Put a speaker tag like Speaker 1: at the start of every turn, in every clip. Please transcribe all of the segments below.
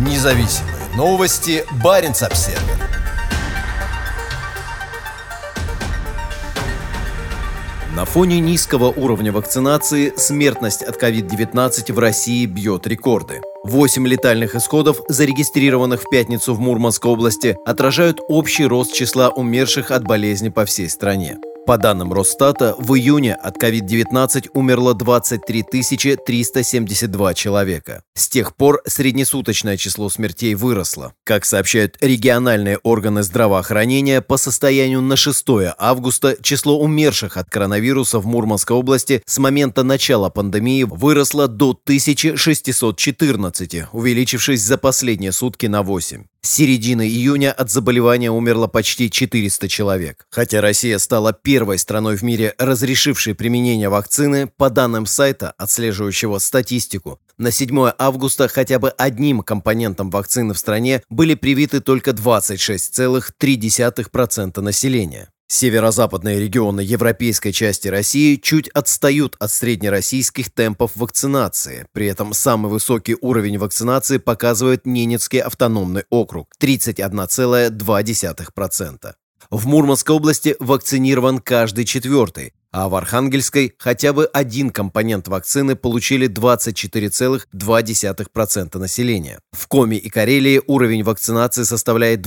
Speaker 1: Независимые новости. Барин обсерва На фоне низкого уровня вакцинации смертность от COVID-19 в России бьет рекорды. Восемь летальных исходов, зарегистрированных в пятницу в Мурманской области, отражают общий рост числа умерших от болезни по всей стране. По данным Росстата, в июне от COVID-19 умерло 23 372 человека. С тех пор среднесуточное число смертей выросло. Как сообщают региональные органы здравоохранения, по состоянию на 6 августа число умерших от коронавируса в Мурманской области с момента начала пандемии выросло до 1614, увеличившись за последние сутки на 8. С середины июня от заболевания умерло почти 400 человек. Хотя Россия стала первой страной в мире, разрешившей применение вакцины, по данным сайта, отслеживающего статистику, на 7 августа хотя бы одним компонентом вакцины в стране были привиты только 26,3% населения. Северо-западные регионы европейской части России чуть отстают от среднероссийских темпов вакцинации. При этом самый высокий уровень вакцинации показывает Ненецкий автономный округ – 31,2%. В Мурманской области вакцинирован каждый четвертый, а в Архангельской хотя бы один компонент вакцины получили 24,2% населения. В Коми и Карелии уровень вакцинации составляет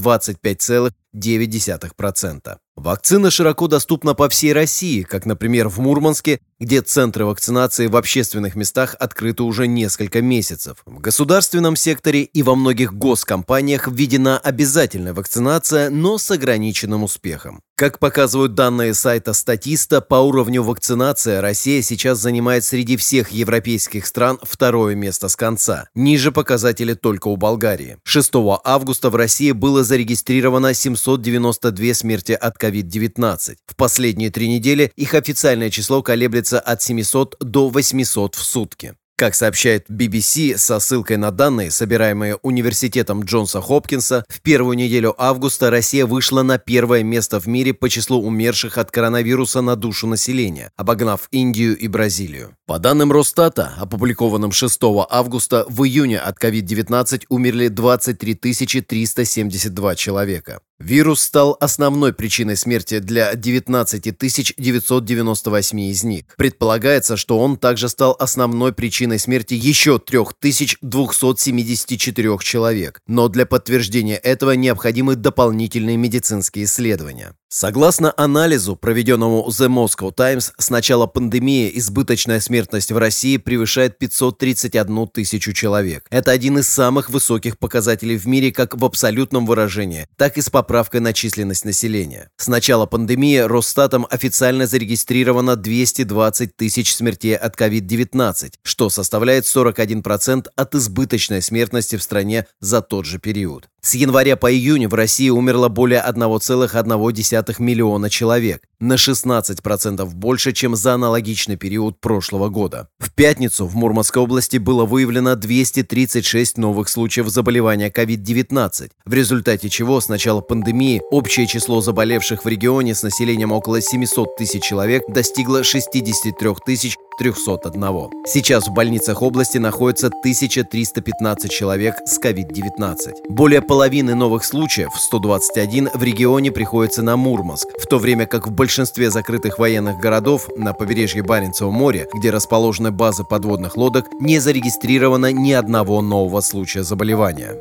Speaker 1: 25,9%. Вакцина широко доступна по всей России, как, например, в Мурманске, где центры вакцинации в общественных местах открыты уже несколько месяцев. В государственном секторе и во многих госкомпаниях введена обязательная вакцинация, но с ограниченным успехом. Как показывают данные сайта Статиста, по уровню вакцинации Россия сейчас занимает среди всех европейских стран второе место с конца. Ниже показатели только у Болгарии. 6 августа в России было зарегистрировано 792 смерти от COVID-19. В последние три недели их официальное число колеблется от 700 до 800 в сутки. Как сообщает BBC со ссылкой на данные, собираемые университетом Джонса Хопкинса, в первую неделю августа Россия вышла на первое место в мире по числу умерших от коронавируса на душу населения, обогнав Индию и Бразилию. По данным Росстата, опубликованным 6 августа, в июне от COVID-19 умерли 23 372 человека. Вирус стал основной причиной смерти для 19 998 из них. Предполагается, что он также стал основной причиной смерти еще 3274 человек. Но для подтверждения этого необходимы дополнительные медицинские исследования. Согласно анализу, проведенному The Moscow Times, с начала пандемии избыточная смертность в России превышает 531 тысячу человек. Это один из самых высоких показателей в мире как в абсолютном выражении, так и с поправкой на численность населения. С начала пандемии Росстатом официально зарегистрировано 220 тысяч смертей от COVID-19, что составляет 41% от избыточной смертности в стране за тот же период. С января по июнь в России умерло более 1,1 миллиона человек, на 16% больше, чем за аналогичный период прошлого года. В пятницу в Мурманской области было выявлено 236 новых случаев заболевания COVID-19, в результате чего с начала пандемии общее число заболевших в регионе с населением около 700 тысяч человек достигло 63 тысяч 301. Сейчас в больницах области находится 1315 человек с COVID-19. Более половины новых случаев, 121, в регионе приходится на Мурманск, в то время как в большинстве закрытых военных городов на побережье Баренцева моря, где расположены базы подводных лодок, не зарегистрировано ни одного нового случая заболевания.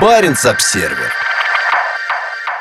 Speaker 1: Баренц-обсервер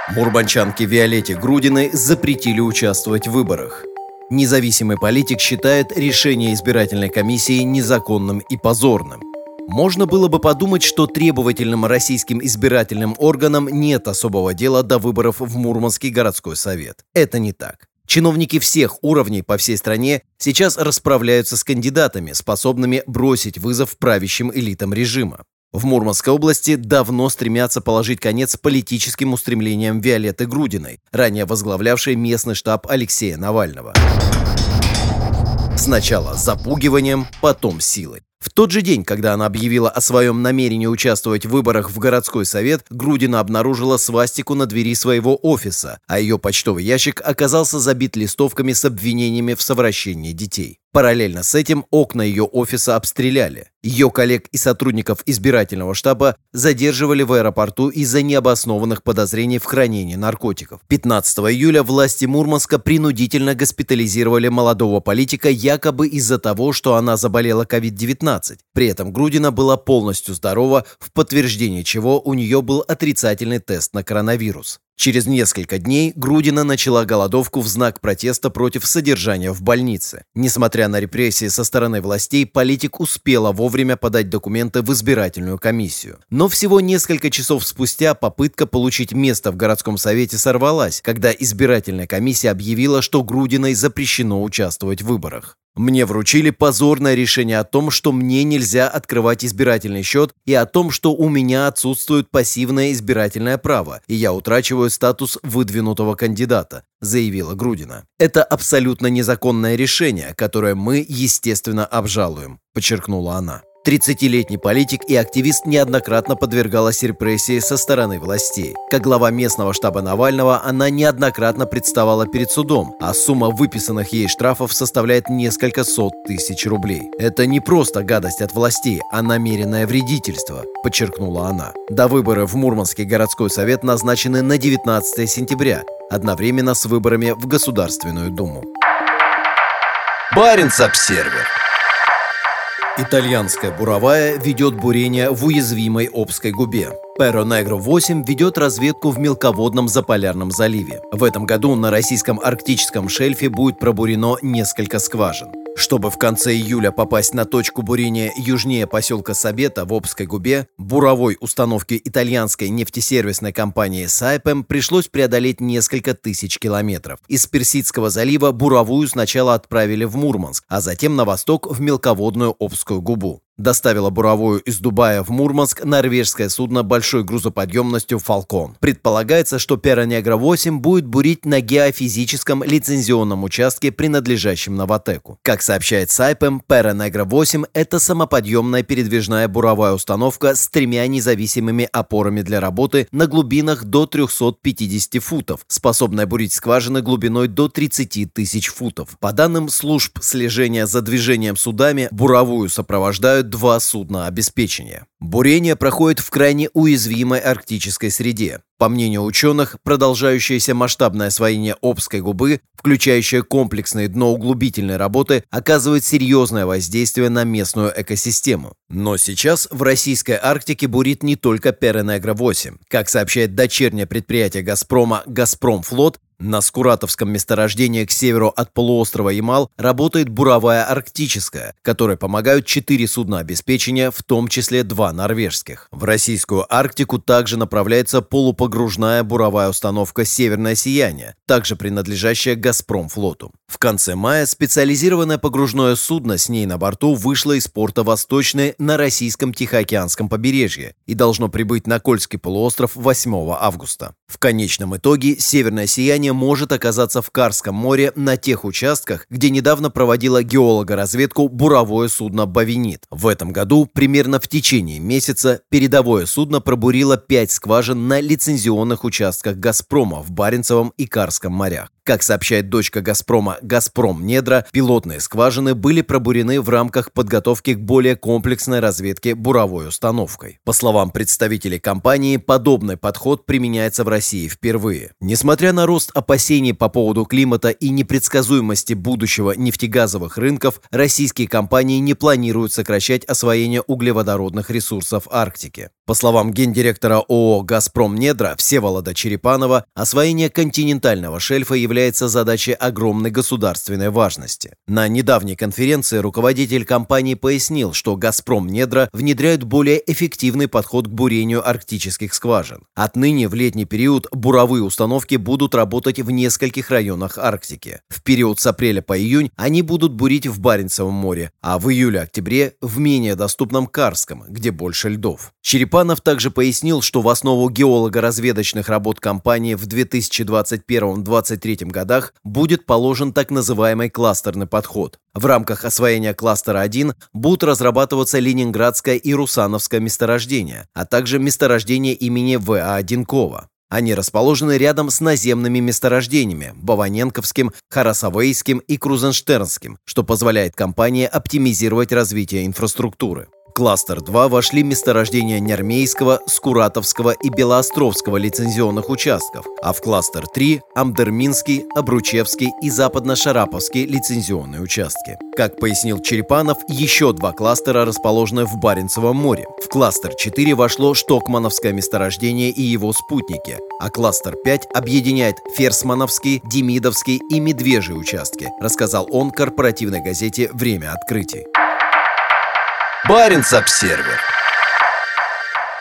Speaker 1: Мурманчанке Виолетте Грудиной запретили участвовать в выборах. Независимый политик считает решение избирательной комиссии незаконным и позорным. Можно было бы подумать, что требовательным российским избирательным органам нет особого дела до выборов в Мурманский городской совет. Это не так. Чиновники всех уровней по всей стране сейчас расправляются с кандидатами, способными бросить вызов правящим элитам режима. В Мурманской области давно стремятся положить конец политическим устремлениям Виолетты Грудиной, ранее возглавлявшей местный штаб Алексея Навального. Сначала запугиванием, потом силой. В тот же день, когда она объявила о своем намерении участвовать в выборах в городской совет, Грудина обнаружила свастику на двери своего офиса, а ее почтовый ящик оказался забит листовками с обвинениями в совращении детей. Параллельно с этим окна ее офиса обстреляли. Ее коллег и сотрудников избирательного штаба задерживали в аэропорту из-за необоснованных подозрений в хранении наркотиков. 15 июля власти Мурманска принудительно госпитализировали молодого политика якобы из-за того, что она заболела COVID-19. При этом Грудина была полностью здорова, в подтверждение чего у нее был отрицательный тест на коронавирус. Через несколько дней Грудина начала голодовку в знак протеста против содержания в больнице. Несмотря на репрессии со стороны властей, политик успела вовремя подать документы в избирательную комиссию. Но всего несколько часов спустя попытка получить место в городском совете сорвалась, когда избирательная комиссия объявила, что Грудиной запрещено участвовать в выборах. Мне вручили позорное решение о том, что мне нельзя открывать избирательный счет и о том, что у меня отсутствует пассивное избирательное право, и я утрачиваю статус выдвинутого кандидата, заявила Грудина. Это абсолютно незаконное решение, которое мы, естественно, обжалуем, подчеркнула она. 30-летний политик и активист неоднократно подвергалась репрессии со стороны властей. Как глава местного штаба Навального, она неоднократно представала перед судом, а сумма выписанных ей штрафов составляет несколько сот тысяч рублей. Это не просто гадость от властей, а намеренное вредительство, подчеркнула она. До выборы в Мурманский городской совет назначены на 19 сентября, одновременно с выборами в Государственную Думу. Баренц-Обсервер Итальянская буровая ведет бурение в уязвимой Обской губе. Перо Негро 8 ведет разведку в мелководном Заполярном заливе. В этом году на российском арктическом шельфе будет пробурено несколько скважин. Чтобы в конце июля попасть на точку бурения южнее поселка Сабета в Обской губе, буровой установке итальянской нефтесервисной компании Сайпем пришлось преодолеть несколько тысяч километров. Из Персидского залива буровую сначала отправили в Мурманск, а затем на восток в мелководную Обскую губу доставила буровую из Дубая в Мурманск норвежское судно большой грузоподъемностью «Фалкон». Предполагается, что «Перонегра-8» будет бурить на геофизическом лицензионном участке, принадлежащем Новотеку. Как сообщает Сайпем, «Перонегра-8» — это самоподъемная передвижная буровая установка с тремя независимыми опорами для работы на глубинах до 350 футов, способная бурить скважины глубиной до 30 тысяч футов. По данным служб слежения за движением судами, буровую сопровождают два судна обеспечения. Бурение проходит в крайне уязвимой арктической среде. По мнению ученых, продолжающееся масштабное освоение Обской губы, включающее комплексные дноуглубительные работы, оказывает серьезное воздействие на местную экосистему. Но сейчас в российской Арктике бурит не только Перенегро-8. Как сообщает дочернее предприятие «Газпрома» «Газпромфлот», на Скуратовском месторождении к северу от полуострова Ямал работает буровая арктическая, которой помогают четыре судна обеспечения, в том числе два норвежских. В российскую Арктику также направляется полупогружная буровая установка «Северное сияние», также принадлежащая «Газпромфлоту». В конце мая специализированное погружное судно с ней на борту вышло из порта Восточный на российском Тихоокеанском побережье и должно прибыть на Кольский полуостров 8 августа. В конечном итоге «Северное сияние» Британия может оказаться в Карском море на тех участках, где недавно проводила геолога-разведку буровое судно «Бавинит». В этом году, примерно в течение месяца, передовое судно пробурило пять скважин на лицензионных участках «Газпрома» в Баренцевом и Карском морях. Как сообщает дочка «Газпрома» «Газпром Недра», пилотные скважины были пробурены в рамках подготовки к более комплексной разведке буровой установкой. По словам представителей компании, подобный подход применяется в России впервые. Несмотря на рост опасений по поводу климата и непредсказуемости будущего нефтегазовых рынков, российские компании не планируют сокращать освоение углеводородных ресурсов Арктики. По словам гендиректора ООО «Газпром Недра» Всеволода Черепанова, освоение континентального шельфа является задачей огромной государственной важности. На недавней конференции руководитель компании пояснил, что «Газпром Недра» внедряет более эффективный подход к бурению арктических скважин. Отныне в летний период буровые установки будут работать в нескольких районах Арктики. В период с апреля по июнь они будут бурить в Баренцевом море, а в июле-октябре в менее доступном Карском, где больше льдов. Черепанов Черепанов также пояснил, что в основу геолого-разведочных работ компании в 2021-2023 годах будет положен так называемый кластерный подход. В рамках освоения кластера 1 будут разрабатываться Ленинградское и Русановское месторождения, а также месторождение имени В.А. Денкова. Они расположены рядом с наземными месторождениями – Баваненковским, Харасавейским и Крузенштернским, что позволяет компании оптимизировать развитие инфраструктуры кластер 2 вошли месторождения Нермейского, Скуратовского и Белоостровского лицензионных участков, а в кластер 3 – Амдерминский, Обручевский и Западно-Шараповский лицензионные участки. Как пояснил Черепанов, еще два кластера расположены в Баренцевом море. В кластер 4 вошло Штокмановское месторождение и его спутники, а кластер 5 объединяет Ферсмановский, Демидовский и Медвежий участки, рассказал он корпоративной газете «Время открытий».
Speaker 2: Баренц-Обсервер.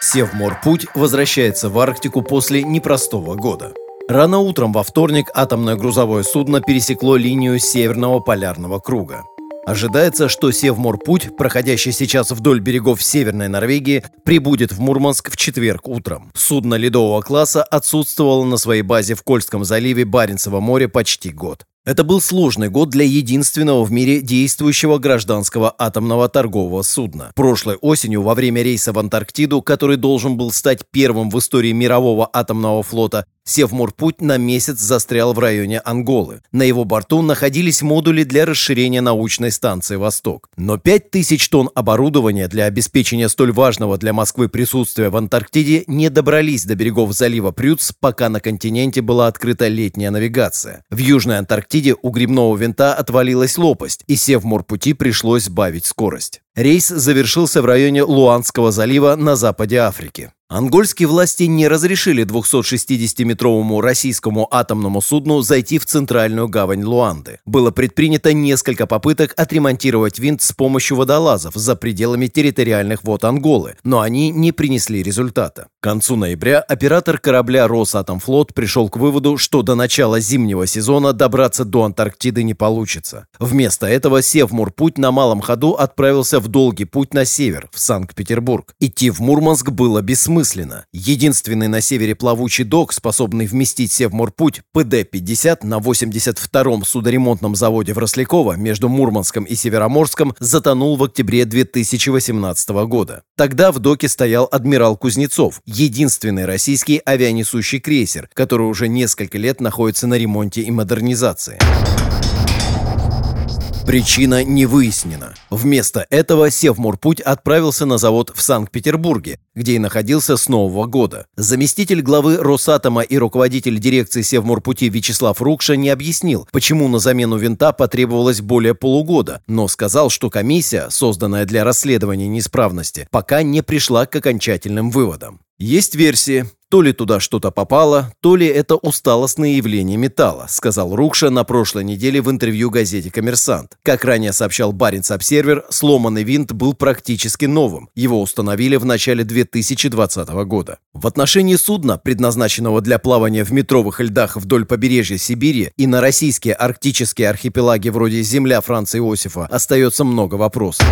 Speaker 1: Севморпуть возвращается в Арктику после непростого года. Рано утром во вторник атомное грузовое судно пересекло линию Северного полярного круга. Ожидается, что Севморпуть, проходящий сейчас вдоль берегов Северной Норвегии, прибудет в Мурманск в четверг утром. Судно ледового класса отсутствовало на своей базе в Кольском заливе Баренцева моря почти год. Это был сложный год для единственного в мире действующего гражданского атомного торгового судна. Прошлой осенью, во время рейса в Антарктиду, который должен был стать первым в истории мирового атомного флота, Севморпуть на месяц застрял в районе Анголы. На его борту находились модули для расширения научной станции «Восток». Но 5000 тонн оборудования для обеспечения столь важного для Москвы присутствия в Антарктиде не добрались до берегов залива Прюц, пока на континенте была открыта летняя навигация. В Южной Антарктиде у грибного винта отвалилась лопасть, и Севморпути пришлось сбавить скорость. Рейс завершился в районе Луанского залива на западе Африки. Ангольские власти не разрешили 260-метровому российскому атомному судну зайти в центральную гавань Луанды. Было предпринято несколько попыток отремонтировать винт с помощью водолазов за пределами территориальных вод Анголы, но они не принесли результата. К концу ноября оператор корабля «Росатомфлот» пришел к выводу, что до начала зимнего сезона добраться до Антарктиды не получится. Вместо этого Севмурпуть на малом ходу отправился в долгий путь на север, в Санкт-Петербург. Идти в Мурманск было бессмысленно бессмысленно. Единственный на севере плавучий док, способный вместить Севморпуть ПД-50 на 82-м судоремонтном заводе в Росляково между Мурманском и Североморском затонул в октябре 2018 года. Тогда в доке стоял адмирал Кузнецов, единственный российский авианесущий крейсер, который уже несколько лет находится на ремонте и модернизации. Причина не выяснена. Вместо этого Севморпуть отправился на завод в Санкт-Петербурге, где и находился с Нового года. Заместитель главы Росатома и руководитель дирекции Севморпути Вячеслав Рукша не объяснил, почему на замену винта потребовалось более полугода, но сказал, что комиссия, созданная для расследования неисправности, пока не пришла к окончательным выводам. Есть версии. То ли туда что-то попало, то ли это усталостное явление металла, сказал Рукша на прошлой неделе в интервью газете «Коммерсант». Как ранее сообщал Баренц Обсервер, сломанный винт был практически новым. Его установили в начале 2020 года. В отношении судна, предназначенного для плавания в метровых льдах вдоль побережья Сибири и на российские арктические архипелаги вроде Земля Франца Иосифа, остается много вопросов.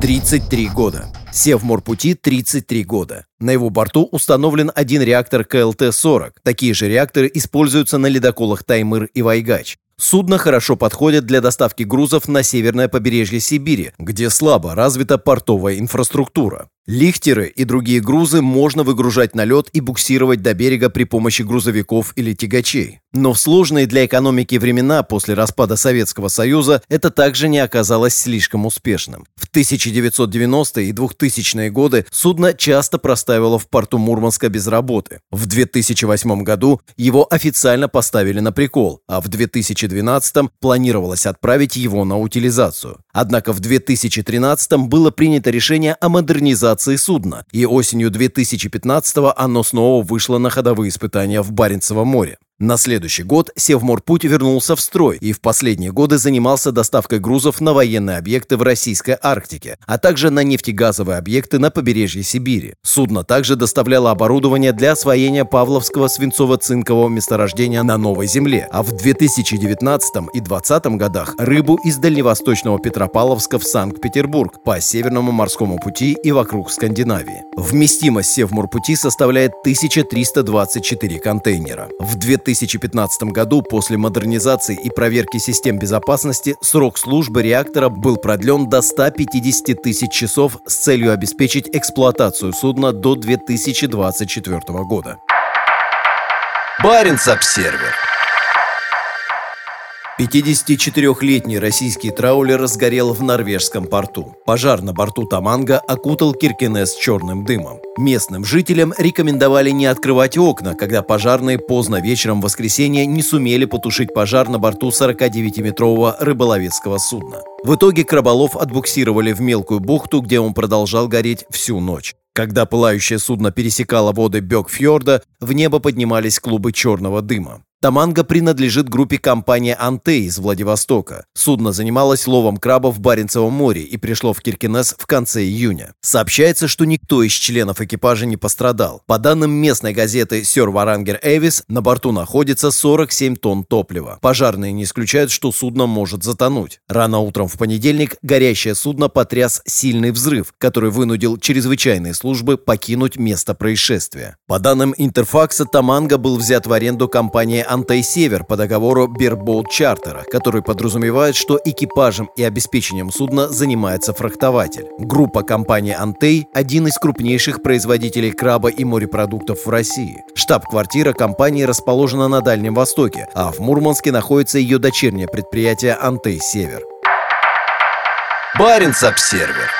Speaker 1: 33 года. Севморпути 33 года. На его борту установлен один реактор КЛТ-40. Такие же реакторы используются на ледоколах Таймыр и Вайгач. Судно хорошо подходит для доставки грузов на северное побережье Сибири, где слабо развита портовая инфраструктура. Лихтеры и другие грузы можно выгружать на лед и буксировать до берега при помощи грузовиков или тягачей. Но в сложные для экономики времена после распада Советского Союза это также не оказалось слишком успешным. В 1990-е и 2000-е годы судно часто проставило в порту Мурманска без работы. В 2008 году его официально поставили на прикол, а в 2012 планировалось отправить его на утилизацию. Однако в 2013 было принято решение о модернизации судна, и осенью 2015-го оно снова вышло на ходовые испытания в Баренцевом море. На следующий год Севморпуть вернулся в строй и в последние годы занимался доставкой грузов на военные объекты в российской Арктике, а также на нефтегазовые объекты на побережье Сибири. Судно также доставляло оборудование для освоения Павловского свинцово-цинкового месторождения на Новой Земле, а в 2019 и 2020 годах рыбу из дальневосточного Петропавловска в Санкт-Петербург по Северному морскому пути и вокруг Скандинавии. Вместимость Севморпути составляет 1324 контейнера. В 2015 году после модернизации и проверки систем безопасности срок службы реактора был продлен до 150 тысяч часов с целью обеспечить эксплуатацию судна до 2024 года.
Speaker 2: Баренц-обсервер
Speaker 1: 54-летний российский траулер сгорел в норвежском порту. Пожар на борту Таманга окутал Киркинес черным дымом. Местным жителям рекомендовали не открывать окна, когда пожарные поздно вечером в воскресенье не сумели потушить пожар на борту 49-метрового рыболовецкого судна. В итоге краболов отбуксировали в мелкую бухту, где он продолжал гореть всю ночь. Когда пылающее судно пересекало воды Бёкфьорда, в небо поднимались клубы черного дыма. Таманга принадлежит группе компании «Анте» из Владивостока. Судно занималось ловом крабов в Баренцевом море и пришло в Киркинес в конце июня. Сообщается, что никто из членов экипажа не пострадал. По данным местной газеты «Сёр Варангер Эвис», на борту находится 47 тонн топлива. Пожарные не исключают, что судно может затонуть. Рано утром в понедельник горящее судно потряс сильный взрыв, который вынудил чрезвычайные службы покинуть место происшествия. По данным Интерфакса, Таманга был взят в аренду компанией Антай-Север по договору Бербоут Чартера, который подразумевает, что экипажем и обеспечением судна занимается фрахтователь. Группа компании Антей – один из крупнейших производителей краба и морепродуктов в России. Штаб-квартира компании расположена на Дальнем Востоке, а в Мурманске находится ее дочернее предприятие Антей-Север.
Speaker 2: Баренц-обсервер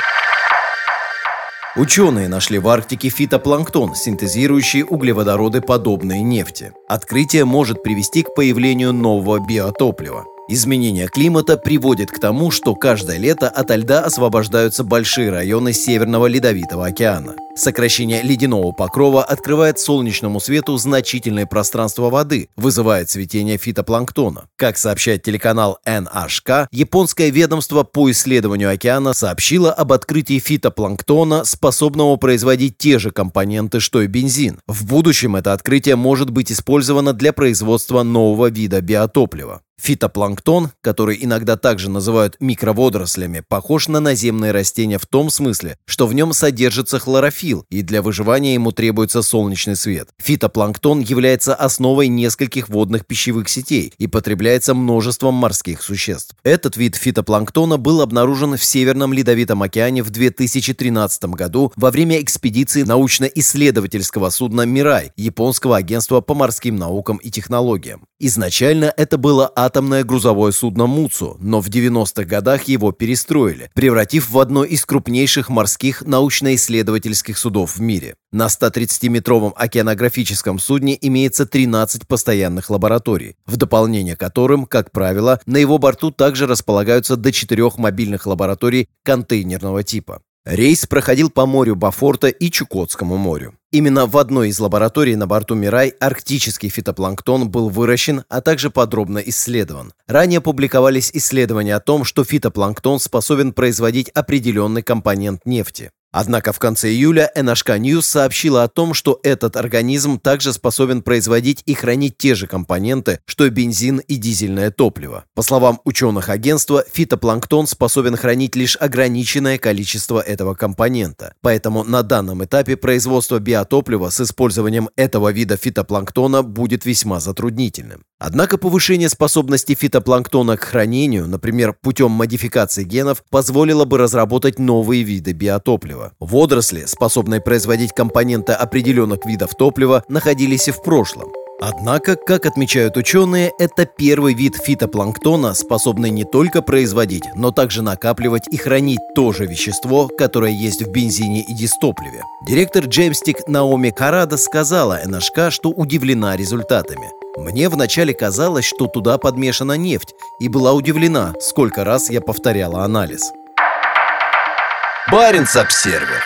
Speaker 1: Ученые нашли в Арктике фитопланктон, синтезирующий углеводороды, подобные нефти. Открытие может привести к появлению нового биотоплива. Изменение климата приводит к тому, что каждое лето ото льда освобождаются большие районы Северного Ледовитого океана. Сокращение ледяного покрова открывает солнечному свету значительное пространство воды, вызывая цветение фитопланктона. Как сообщает телеканал NHK, японское ведомство по исследованию океана сообщило об открытии фитопланктона, способного производить те же компоненты, что и бензин. В будущем это открытие может быть использовано для производства нового вида биотоплива. Фитопланктон, который иногда также называют микроводорослями, похож на наземные растения в том смысле, что в нем содержится хлорофилл, и для выживания ему требуется солнечный свет. Фитопланктон является основой нескольких водных пищевых сетей и потребляется множеством морских существ. Этот вид фитопланктона был обнаружен в Северном Ледовитом океане в 2013 году во время экспедиции научно-исследовательского судна «Мирай» японского агентства по морским наукам и технологиям. Изначально это было атомное грузовое судно «Муцу», но в 90-х годах его перестроили, превратив в одно из крупнейших морских научно-исследовательских судов в мире. На 130-метровом океанографическом судне имеется 13 постоянных лабораторий, в дополнение которым, как правило, на его борту также располагаются до четырех мобильных лабораторий контейнерного типа. Рейс проходил по морю Бафорта и Чукотскому морю. Именно в одной из лабораторий на борту «Мирай» арктический фитопланктон был выращен, а также подробно исследован. Ранее публиковались исследования о том, что фитопланктон способен производить определенный компонент нефти. Однако в конце июля NHK News сообщила о том, что этот организм также способен производить и хранить те же компоненты, что и бензин и дизельное топливо. По словам ученых агентства, фитопланктон способен хранить лишь ограниченное количество этого компонента. Поэтому на данном этапе производство биотоплива с использованием этого вида фитопланктона будет весьма затруднительным. Однако повышение способности фитопланктона к хранению, например, путем модификации генов, позволило бы разработать новые виды биотоплива. Водоросли, способные производить компоненты определенных видов топлива, находились и в прошлом. Однако, как отмечают ученые, это первый вид фитопланктона, способный не только производить, но также накапливать и хранить то же вещество, которое есть в бензине и дистопливе. Директор Джеймстик Наоми Карада сказала НHK, что удивлена результатами. Мне вначале казалось, что туда подмешана нефть, и была удивлена, сколько раз я повторяла анализ.
Speaker 2: Баренц-обсервер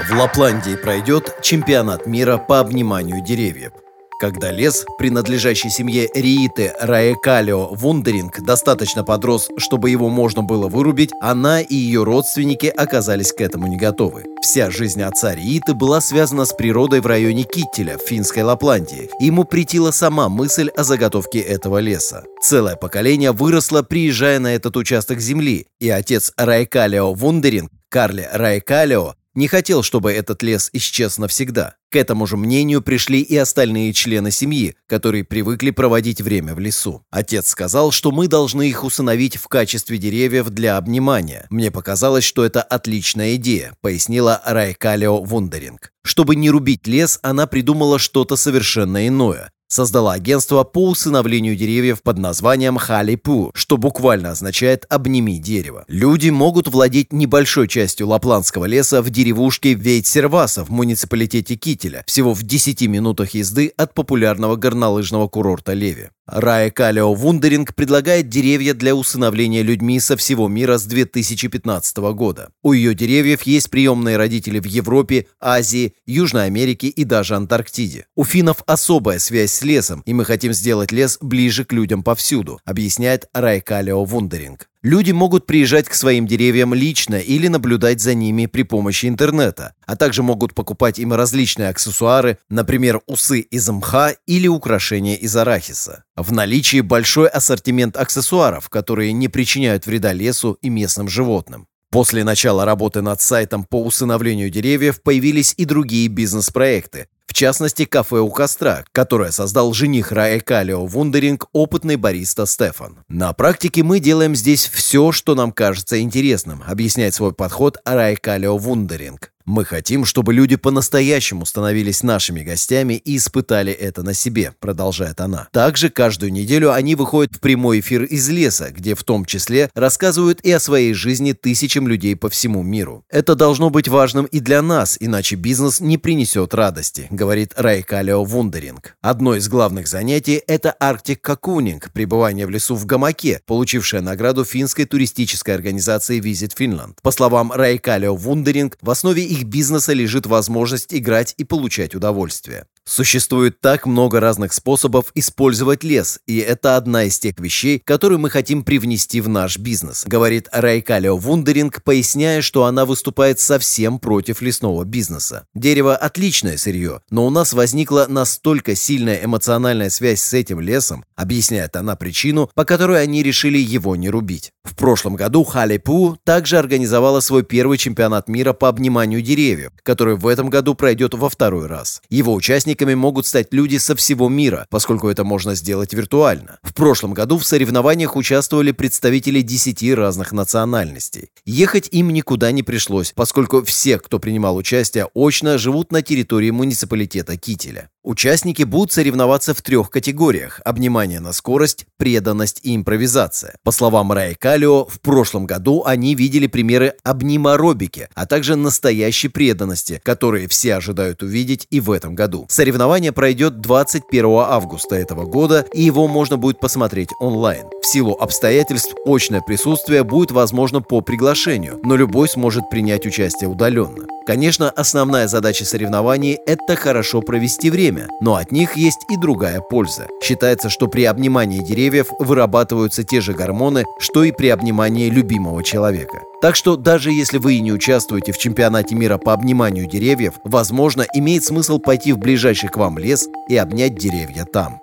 Speaker 1: В Лапландии пройдет чемпионат мира по обниманию деревьев. Когда лес, принадлежащий семье Рииты Раекалио Вундеринг, достаточно подрос, чтобы его можно было вырубить, она и ее родственники оказались к этому не готовы. Вся жизнь отца Рииты была связана с природой в районе Киттеля в финской Лапландии, ему притила сама мысль о заготовке этого леса. Целое поколение выросло, приезжая на этот участок земли, и отец Раекалио Вундеринг, Карле Раекалио, не хотел, чтобы этот лес исчез навсегда. К этому же мнению пришли и остальные члены семьи, которые привыкли проводить время в лесу. Отец сказал, что мы должны их усыновить в качестве деревьев для обнимания. Мне показалось, что это отличная идея, пояснила Райкалио Вундеринг. Чтобы не рубить лес, она придумала что-то совершенно иное создала агентство по усыновлению деревьев под названием Халипу, что буквально означает «обними дерево». Люди могут владеть небольшой частью лапландского леса в деревушке Вейтсерваса в муниципалитете Кителя, всего в 10 минутах езды от популярного горнолыжного курорта Леви. Рая Калио Вундеринг предлагает деревья для усыновления людьми со всего мира с 2015 года. У ее деревьев есть приемные родители в Европе, Азии, Южной Америке и даже Антарктиде. У финнов особая связь лесом, и мы хотим сделать лес ближе к людям повсюду, объясняет Рай Калио Вундеринг. Люди могут приезжать к своим деревьям лично или наблюдать за ними при помощи интернета, а также могут покупать им различные аксессуары, например, усы из мха или украшения из арахиса. В наличии большой ассортимент аксессуаров, которые не причиняют вреда лесу и местным животным. После начала работы над сайтом по усыновлению деревьев появились и другие бизнес-проекты, в частности, кафе у костра, которое создал жених Раэ Калио Вундеринг, опытный бариста Стефан. На практике мы делаем здесь все, что нам кажется интересным, объясняет свой подход Раэ Калио Вундеринг. Мы хотим, чтобы люди по-настоящему становились нашими гостями и испытали это на себе, продолжает она. Также каждую неделю они выходят в прямой эфир из леса, где в том числе рассказывают и о своей жизни тысячам людей по всему миру. Это должно быть важным и для нас, иначе бизнес не принесет радости, говорит Райкалио Вундеринг. Одно из главных занятий – это Arctic Cocooning, пребывание в лесу в гамаке, получившее награду финской туристической организации Visit Finland. По словам Райкалио Вундеринг, в основе их бизнеса лежит возможность играть и получать удовольствие. Существует так много разных способов использовать лес, и это одна из тех вещей, которые мы хотим привнести в наш бизнес, говорит Райкалио Вундеринг, поясняя, что она выступает совсем против лесного бизнеса. Дерево – отличное сырье, но у нас возникла настолько сильная эмоциональная связь с этим лесом, объясняет она причину, по которой они решили его не рубить. В прошлом году Халипу также организовала свой первый чемпионат мира по обниманию деревьев, который в этом году пройдет во второй раз. Его участники Участниками могут стать люди со всего мира, поскольку это можно сделать виртуально. В прошлом году в соревнованиях участвовали представители 10 разных национальностей. Ехать им никуда не пришлось, поскольку все, кто принимал участие очно, живут на территории муниципалитета Кителя. Участники будут соревноваться в трех категориях – обнимание на скорость, преданность и импровизация. По словам Рая Калио, в прошлом году они видели примеры обниморобики, а также настоящей преданности, которые все ожидают увидеть и в этом году. Соревнование пройдет 21 августа этого года, и его можно будет посмотреть онлайн. В силу обстоятельств очное присутствие будет возможно по приглашению, но любой сможет принять участие удаленно. Конечно, основная задача соревнований – это хорошо провести время, но от них есть и другая польза. Считается, что при обнимании деревьев вырабатываются те же гормоны, что и при обнимании любимого человека. Так что даже если вы и не участвуете в чемпионате мира по обниманию деревьев, возможно, имеет смысл пойти в ближайший к вам лес и обнять деревья там.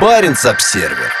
Speaker 2: Баренц-Обсервер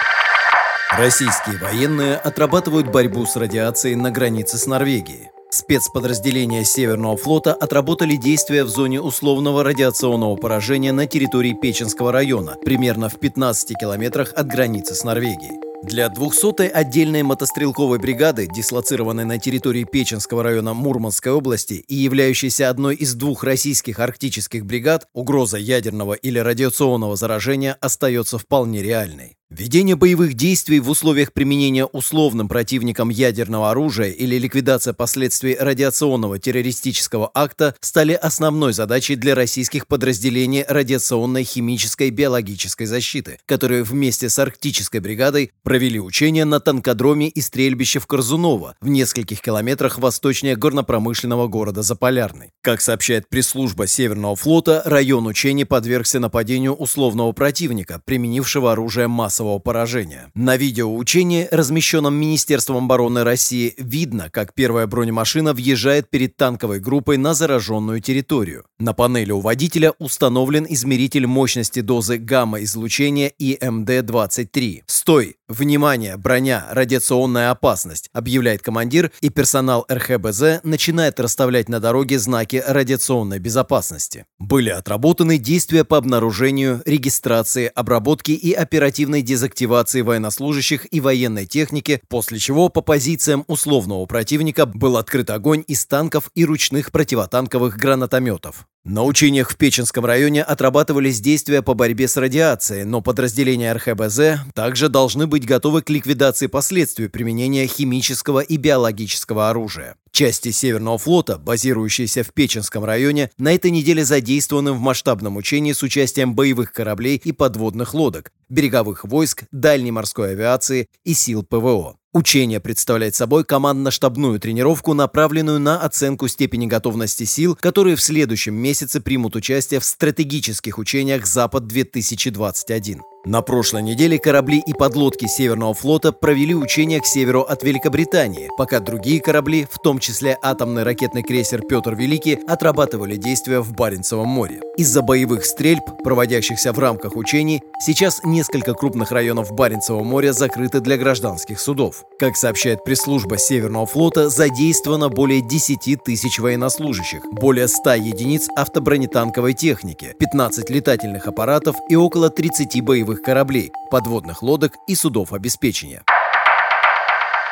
Speaker 1: Российские военные отрабатывают борьбу с радиацией на границе с Норвегией. Спецподразделения Северного флота отработали действия в зоне условного радиационного поражения на территории Печенского района, примерно в 15 километрах от границы с Норвегией. Для 200-й отдельной мотострелковой бригады, дислоцированной на территории Печенского района Мурманской области и являющейся одной из двух российских арктических бригад, угроза ядерного или радиационного заражения остается вполне реальной. Ведение боевых действий в условиях применения условным противником ядерного оружия или ликвидация последствий радиационного террористического акта стали основной задачей для российских подразделений радиационной, химической, биологической защиты, которые вместе с арктической бригадой провели учения на танкодроме и стрельбище в Корзуново в нескольких километрах восточнее горнопромышленного города Заполярный. Как сообщает пресс-служба Северного флота, район учений подвергся нападению условного противника, применившего оружие массового массового поражения. На видеоучении, размещенном Министерством обороны России, видно, как первая бронемашина въезжает перед танковой группой на зараженную территорию. На панели у водителя установлен измеритель мощности дозы гамма-излучения ИМД-23. «Стой! Внимание! Броня! Радиационная опасность!» объявляет командир, и персонал РХБЗ начинает расставлять на дороге знаки радиационной безопасности. Были отработаны действия по обнаружению, регистрации, обработке и оперативной дезактивации военнослужащих и военной техники, после чего по позициям условного противника был открыт огонь из танков и ручных противотанковых гранатометов. На учениях в Печенском районе отрабатывались действия по борьбе с радиацией, но подразделения РХБЗ также должны быть готовы к ликвидации последствий применения химического и биологического оружия. Части Северного флота, базирующиеся в Печенском районе, на этой неделе задействованы в масштабном учении с участием боевых кораблей и подводных лодок, береговых войск, дальней морской авиации и сил ПВО. Учение представляет собой командно-штабную тренировку, направленную на оценку степени готовности сил, которые в следующем месяце примут участие в стратегических учениях «Запад-2021». На прошлой неделе корабли и подлодки Северного флота провели учения к северу от Великобритании, пока другие корабли, в том числе атомный ракетный крейсер «Петр Великий», отрабатывали действия в Баренцевом море. Из-за боевых стрельб, проводящихся в рамках учений, сейчас несколько крупных районов Баренцевого моря закрыты для гражданских судов. Как сообщает пресс-служба Северного флота, задействовано более 10 тысяч военнослужащих, более 100 единиц автобронетанковой техники, 15 летательных аппаратов и около 30 боевых боевых кораблей, подводных лодок и судов обеспечения.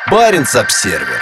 Speaker 2: Баренц-обсервер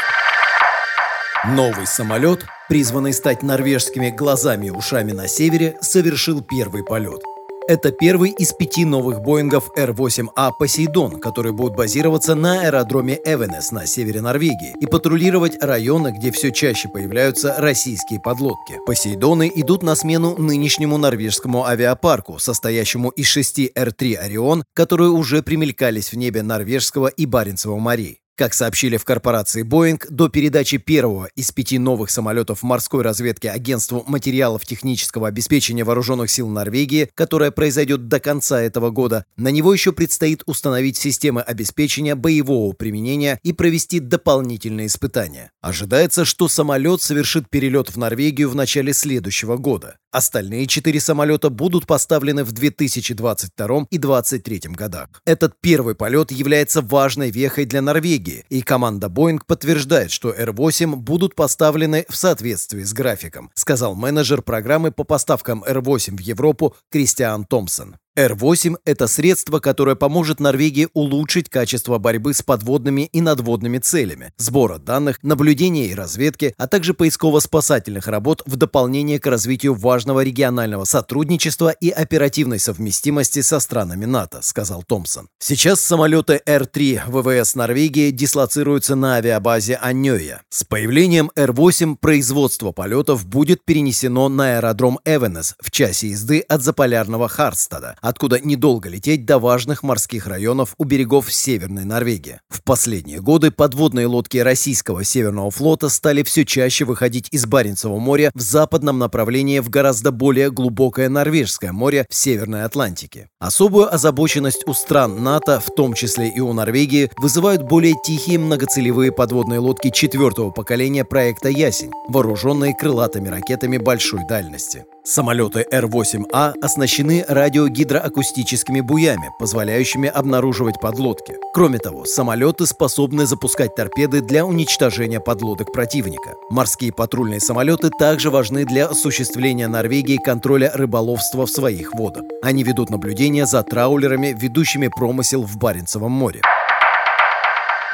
Speaker 1: Новый самолет, призванный стать норвежскими глазами и ушами на севере, совершил первый полет – это первый из пяти новых Боингов Р-8А «Посейдон», которые будут базироваться на аэродроме Эвенес на севере Норвегии и патрулировать районы, где все чаще появляются российские подлодки. «Посейдоны» идут на смену нынешнему норвежскому авиапарку, состоящему из шести Р-3 «Орион», которые уже примелькались в небе Норвежского и Баренцева морей. Как сообщили в корпорации Boeing, до передачи первого из пяти новых самолетов морской разведки Агентству материалов технического обеспечения вооруженных сил Норвегии, которая произойдет до конца этого года, на него еще предстоит установить системы обеспечения боевого применения и провести дополнительные испытания. Ожидается, что самолет совершит перелет в Норвегию в начале следующего года. Остальные четыре самолета будут поставлены в 2022 и 2023 годах. Этот первый полет является важной вехой для Норвегии, и команда Boeing подтверждает, что R8 будут поставлены в соответствии с графиком, сказал менеджер программы по поставкам R8 в Европу Кристиан Томпсон. Р-8 – это средство, которое поможет Норвегии улучшить качество борьбы с подводными и надводными целями, сбора данных, наблюдения и разведки, а также поисково-спасательных работ в дополнение к развитию важного регионального сотрудничества и оперативной совместимости со странами НАТО, сказал Томпсон. Сейчас самолеты Р-3 ВВС Норвегии дислоцируются на авиабазе Аньоя. С появлением Р-8 производство полетов будет перенесено на аэродром Эвенес в часе езды от заполярного Харстада, откуда недолго лететь до важных морских районов у берегов Северной Норвегии. В последние годы подводные лодки российского Северного флота стали все чаще выходить из Баренцева моря в западном направлении в гораздо более глубокое Норвежское море в Северной Атлантике. Особую озабоченность у стран НАТО, в том числе и у Норвегии, вызывают более тихие многоцелевые подводные лодки четвертого поколения проекта «Ясень», вооруженные крылатыми ракетами большой дальности. Самолеты Р-8А оснащены радиогидроакустическими буями, позволяющими обнаруживать подлодки. Кроме того, самолеты способны запускать торпеды для уничтожения подлодок противника. Морские патрульные самолеты также важны для осуществления Норвегии контроля рыболовства в своих водах. Они ведут наблюдение за траулерами, ведущими промысел в Баренцевом море.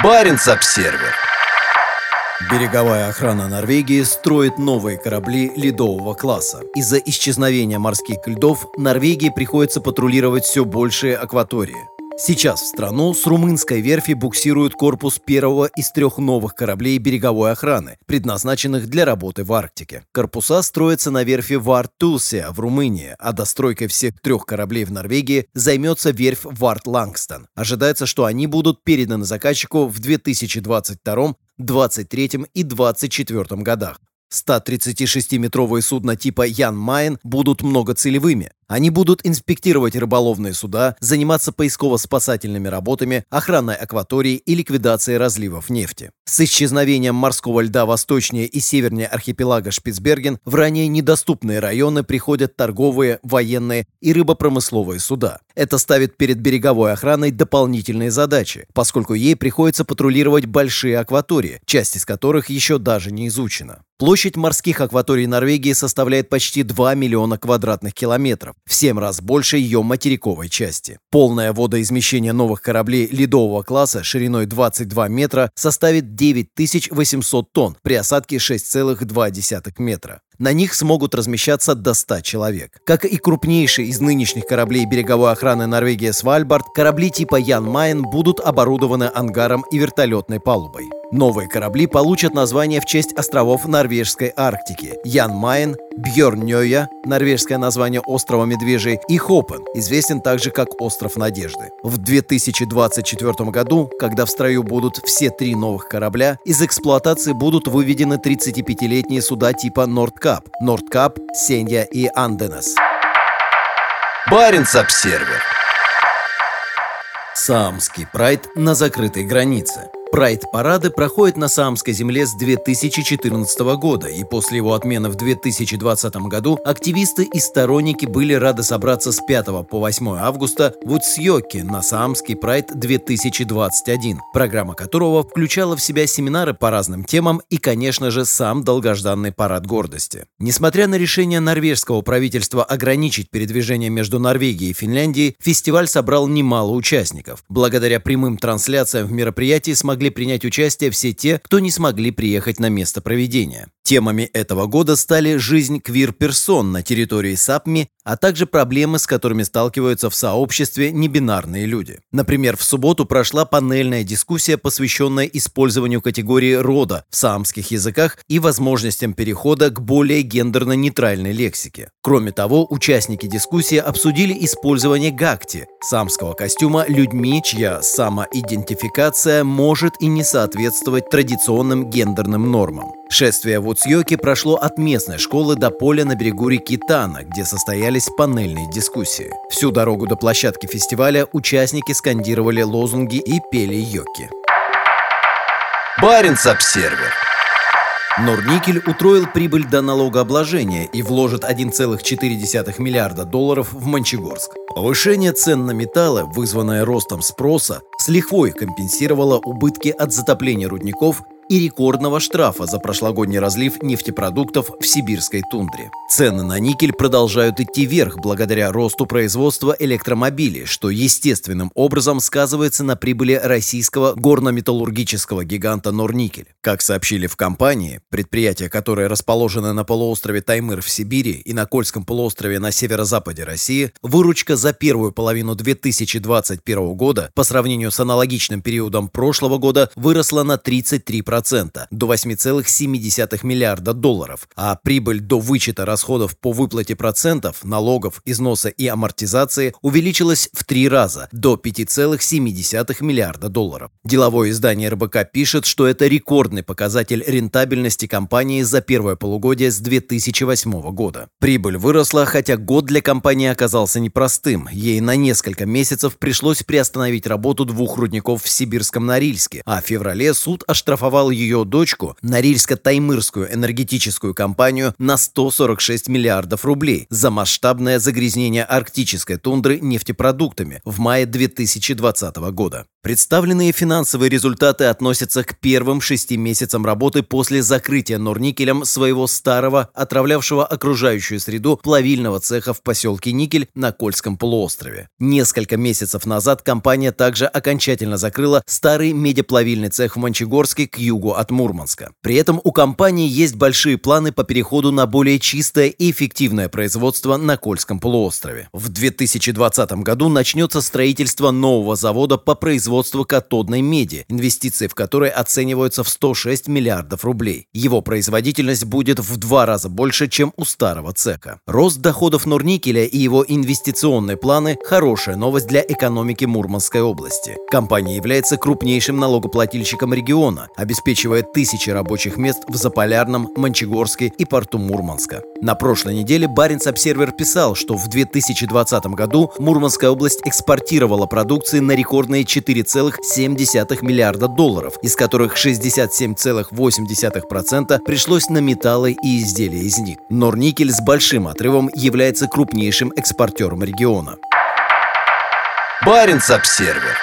Speaker 2: Баренц-обсервер
Speaker 1: Береговая охрана Норвегии строит новые корабли ледового класса. Из-за исчезновения морских льдов Норвегии приходится патрулировать все большие акватории. Сейчас в страну с румынской верфи буксируют корпус первого из трех новых кораблей береговой охраны, предназначенных для работы в Арктике. Корпуса строятся на верфи Варт-Тулсия в Румынии, а достройкой всех трех кораблей в Норвегии займется верфь Варт-Лангстон. Ожидается, что они будут переданы заказчику в 2022 23 и 24 годах. 136-метровые судна типа Ян Майн будут многоцелевыми. Они будут инспектировать рыболовные суда, заниматься поисково-спасательными работами, охраной акваторий и ликвидацией разливов нефти. С исчезновением морского льда восточнее и севернее архипелага Шпицберген в ранее недоступные районы приходят торговые, военные и рыбопромысловые суда. Это ставит перед береговой охраной дополнительные задачи, поскольку ей приходится патрулировать большие акватории, часть из которых еще даже не изучена. Площадь морских акваторий Норвегии составляет почти 2 миллиона квадратных километров, в 7 раз больше ее материковой части. Полное водоизмещение новых кораблей ледового класса шириной 22 метра составит 9800 тонн при осадке 6,2 метра. На них смогут размещаться до 100 человек. Как и крупнейший из нынешних кораблей береговой охраны Норвегии «Свальбард», корабли типа «Ян Майен» будут оборудованы ангаром и вертолетной палубой. Новые корабли получат название в честь островов Норвежской Арктики – Ян Майен, Бьорнёя, норвежское название острова Медвежий, и Хопен, известен также как Остров Надежды. В 2024 году, когда в строю будут все три новых корабля, из эксплуатации будут выведены 35-летние суда типа Нордкап, Нордкап, Сенья и Анденес.
Speaker 2: Баренц-Обсервер.
Speaker 1: Саамский прайд на закрытой границе. Прайд-парады проходят на Саамской земле с 2014 года, и после его отмены в 2020 году активисты и сторонники были рады собраться с 5 по 8 августа в Уцьёке на Саамский прайд 2021, программа которого включала в себя семинары по разным темам и, конечно же, сам долгожданный парад гордости. Несмотря на решение норвежского правительства ограничить передвижение между Норвегией и Финляндией, фестиваль собрал немало участников. Благодаря прямым трансляциям в мероприятии смогли смогли принять участие все те, кто не смогли приехать на место проведения. Темами этого года стали жизнь квир-персон на территории САПМИ, а также проблемы, с которыми сталкиваются в сообществе небинарные люди. Например, в субботу прошла панельная дискуссия, посвященная использованию категории рода в саамских языках и возможностям перехода к более гендерно-нейтральной лексике. Кроме того, участники дискуссии обсудили использование гакти – самского костюма людьми, чья самоидентификация может и не соответствовать традиционным гендерным нормам. Шествие в Уцьёке прошло от местной школы до поля на берегу реки Тана, где состоялись панельные дискуссии. Всю дорогу до площадки фестиваля участники скандировали лозунги и пели йоки.
Speaker 2: Баренц-Обсервер.
Speaker 1: Норникель утроил прибыль до налогообложения и вложит 1,4 миллиарда долларов в Мончегорск. Повышение цен на металлы, вызванное ростом спроса, с лихвой компенсировало убытки от затопления рудников и рекордного штрафа за прошлогодний разлив нефтепродуктов в сибирской тундре. Цены на никель продолжают идти вверх благодаря росту производства электромобилей, что естественным образом сказывается на прибыли российского горно-металлургического гиганта Норникель. Как сообщили в компании, предприятие, которое расположено на полуострове Таймыр в Сибири и на Кольском полуострове на северо-западе России, выручка за первую половину 2021 года по сравнению с аналогичным периодом прошлого года выросла на 33%. 3% до 8,7 миллиарда долларов, а прибыль до вычета расходов по выплате процентов, налогов, износа и амортизации увеличилась в три раза до 5,7 миллиарда долларов. Деловое издание РБК пишет, что это рекордный показатель рентабельности компании за первое полугодие с 2008 года. Прибыль выросла, хотя год для компании оказался непростым. Ей на несколько месяцев пришлось приостановить работу двух рудников в Сибирском Норильске, а в феврале суд оштрафовал ее дочку, Норильско-Таймырскую энергетическую компанию, на 146 миллиардов рублей за масштабное загрязнение арктической тундры нефтепродуктами в мае 2020 года. Представленные финансовые результаты относятся к первым шести месяцам работы после закрытия Норникелем своего старого, отравлявшего окружающую среду плавильного цеха в поселке Никель на Кольском полуострове. Несколько месяцев назад компания также окончательно закрыла старый медиаплавильный цех в Мончегорске к югу югу от Мурманска. При этом у компании есть большие планы по переходу на более чистое и эффективное производство на Кольском полуострове. В 2020 году начнется строительство нового завода по производству катодной меди, инвестиции в которые оцениваются в 106 миллиардов рублей. Его производительность будет в два раза больше, чем у старого цеха. Рост доходов Норникеля и его инвестиционные планы – хорошая новость для экономики Мурманской области. Компания является крупнейшим налогоплательщиком региона, обеспечивая тысячи рабочих мест в Заполярном, Мончегорске и порту Мурманска. На прошлой неделе Баренц Обсервер писал, что в 2020 году Мурманская область экспортировала продукции на рекордные 4,7 миллиарда долларов, из которых 67,8% пришлось на металлы и изделия из них. Норникель с большим отрывом является крупнейшим экспортером региона.
Speaker 2: Баренц-Обсервер.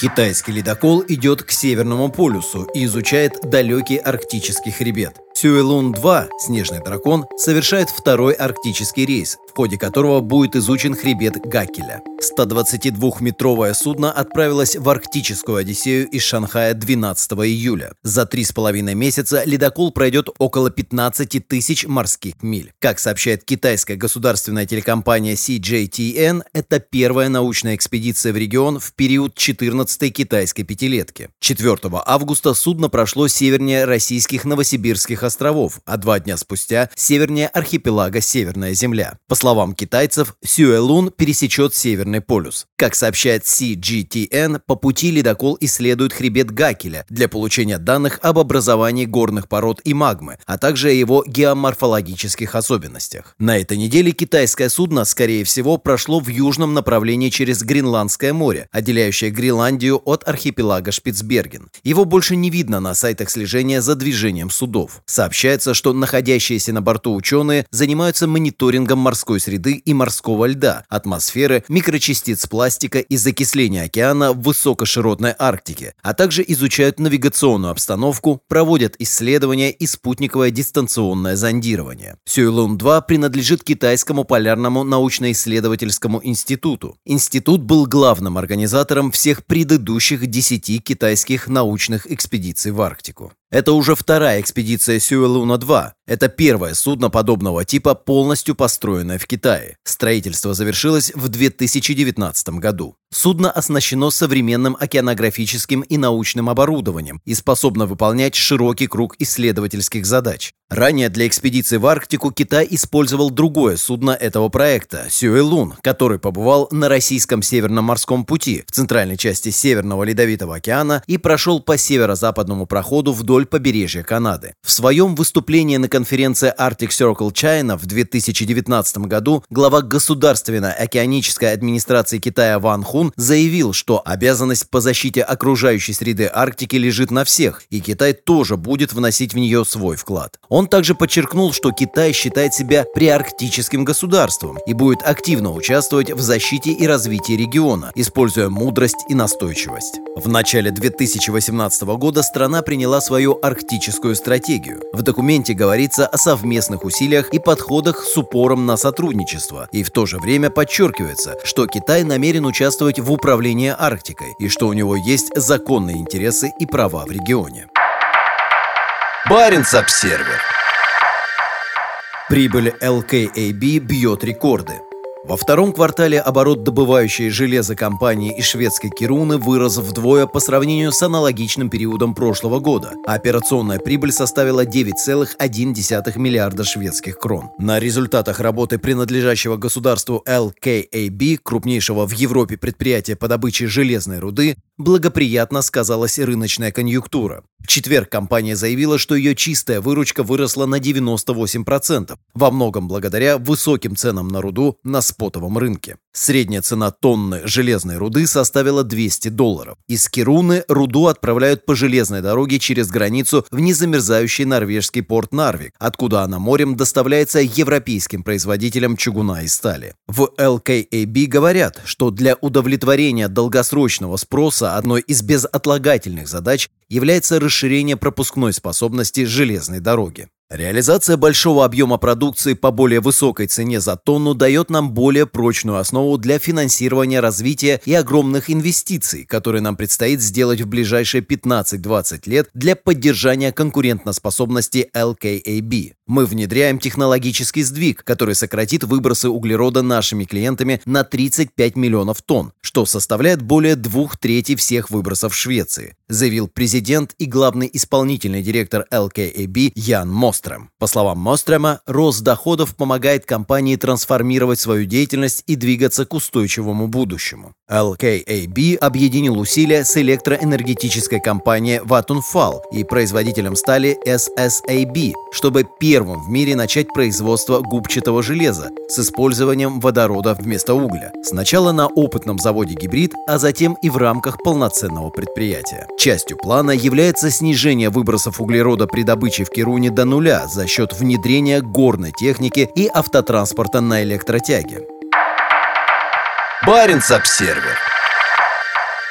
Speaker 1: Китайский ледокол идет к Северному полюсу и изучает далекий арктический хребет. Сюэлун-2, снежный дракон, совершает второй арктический рейс, в ходе которого будет изучен хребет Гакеля. 122-метровое судно отправилось в арктическую Одиссею из Шанхая 12 июля. За три с половиной месяца ледокол пройдет около 15 тысяч морских миль. Как сообщает китайская государственная телекомпания CJTN, это первая научная экспедиция в регион в период 14-й китайской пятилетки. 4 августа судно прошло севернее российских новосибирских островов, а два дня спустя севернее архипелага Северная Земля. По словам китайцев, Сюэлун пересечет Северный полюс. Как сообщает CGTN, по пути ледокол исследует хребет Гакеля для получения данных об образовании горных пород и магмы, а также о его геоморфологических особенностях. На этой неделе китайское судно, скорее всего, прошло в южном направлении через Гренландское море, отделяющее Гренландию от архипелага Шпицберген. Его больше не видно на сайтах слежения за движением судов. Сообщается, что находящиеся на борту ученые занимаются мониторингом морской среды и морского льда, атмосферы, микрочастиц пластика и закисления океана в высокоширотной Арктике, а также изучают навигационную обстановку, проводят исследования и спутниковое дистанционное зондирование. Сюйлун-2 принадлежит Китайскому полярному научно-исследовательскому институту. Институт был главным организатором всех предыдущих 10 китайских научных экспедиций в Арктику. Это уже вторая экспедиция Сюэлуна-2. Это первое судно подобного типа, полностью построенное в Китае. Строительство завершилось в 2019 году. Судно оснащено современным океанографическим и научным оборудованием и способно выполнять широкий круг исследовательских задач. Ранее для экспедиции в Арктику Китай использовал другое судно этого проекта – Сюэлун, который побывал на российском Северном морском пути в центральной части Северного Ледовитого океана и прошел по северо-западному проходу вдоль побережья Канады. В своем выступлении на конференции Arctic Circle China в 2019 году глава Государственной океанической администрации Китая Ван Хун заявил, что обязанность по защите окружающей среды Арктики лежит на всех, и Китай тоже будет вносить в нее свой вклад. Он также подчеркнул, что Китай считает себя приарктическим государством и будет активно участвовать в защите и развитии региона, используя мудрость и настойчивость. В начале 2018 года страна приняла свою арктическую стратегию. В документе говорится о совместных усилиях и подходах с упором на сотрудничество, и в то же время подчеркивается, что Китай намерен участвовать в управлении Арктикой и что у него есть законные интересы и права в регионе.
Speaker 2: Баренц-Обсервер.
Speaker 1: Прибыль LKAB бьет рекорды. Во втором квартале оборот добывающей железо компании из шведской Кируны вырос вдвое по сравнению с аналогичным периодом прошлого года, а операционная прибыль составила 9,1 миллиарда шведских крон. На результатах работы принадлежащего государству LKAB, крупнейшего в Европе предприятия по добыче железной руды, благоприятно сказалась рыночная конъюнктура. В четверг компания заявила, что ее чистая выручка выросла на 98%, во многом благодаря высоким ценам на руду на спотовом рынке. Средняя цена тонны железной руды составила 200 долларов. Из Кируны руду отправляют по железной дороге через границу в незамерзающий норвежский порт Нарвик, откуда она морем доставляется европейским производителям чугуна и стали. В LKAB говорят, что для удовлетворения долгосрочного спроса одной из безотлагательных задач является расширение пропускной способности железной дороги. Реализация большого объема продукции по более высокой цене за тонну дает нам более прочную основу для финансирования развития и огромных инвестиций, которые нам предстоит сделать в ближайшие 15-20 лет для поддержания конкурентоспособности LKAB. Мы внедряем технологический сдвиг, который сократит выбросы углерода нашими клиентами на 35 миллионов тонн, что составляет более двух трети всех выбросов Швеции, заявил президент и главный исполнительный директор LKAB Ян Мострем. По словам Мострема, рост доходов помогает компании трансформировать свою деятельность и двигаться к устойчивому будущему. LKAB объединил усилия с электроэнергетической компанией Vattenfall и производителем стали SSAB, чтобы первым в мире начать производство губчатого железа с использованием водорода вместо угля. Сначала на опытном заводе гибрид, а затем и в рамках полноценного предприятия. Частью плана является снижение выбросов углерода при добыче в Кируне до нуля за счет внедрения горной техники и автотранспорта на электротяге.
Speaker 2: Баренц-Обсервер.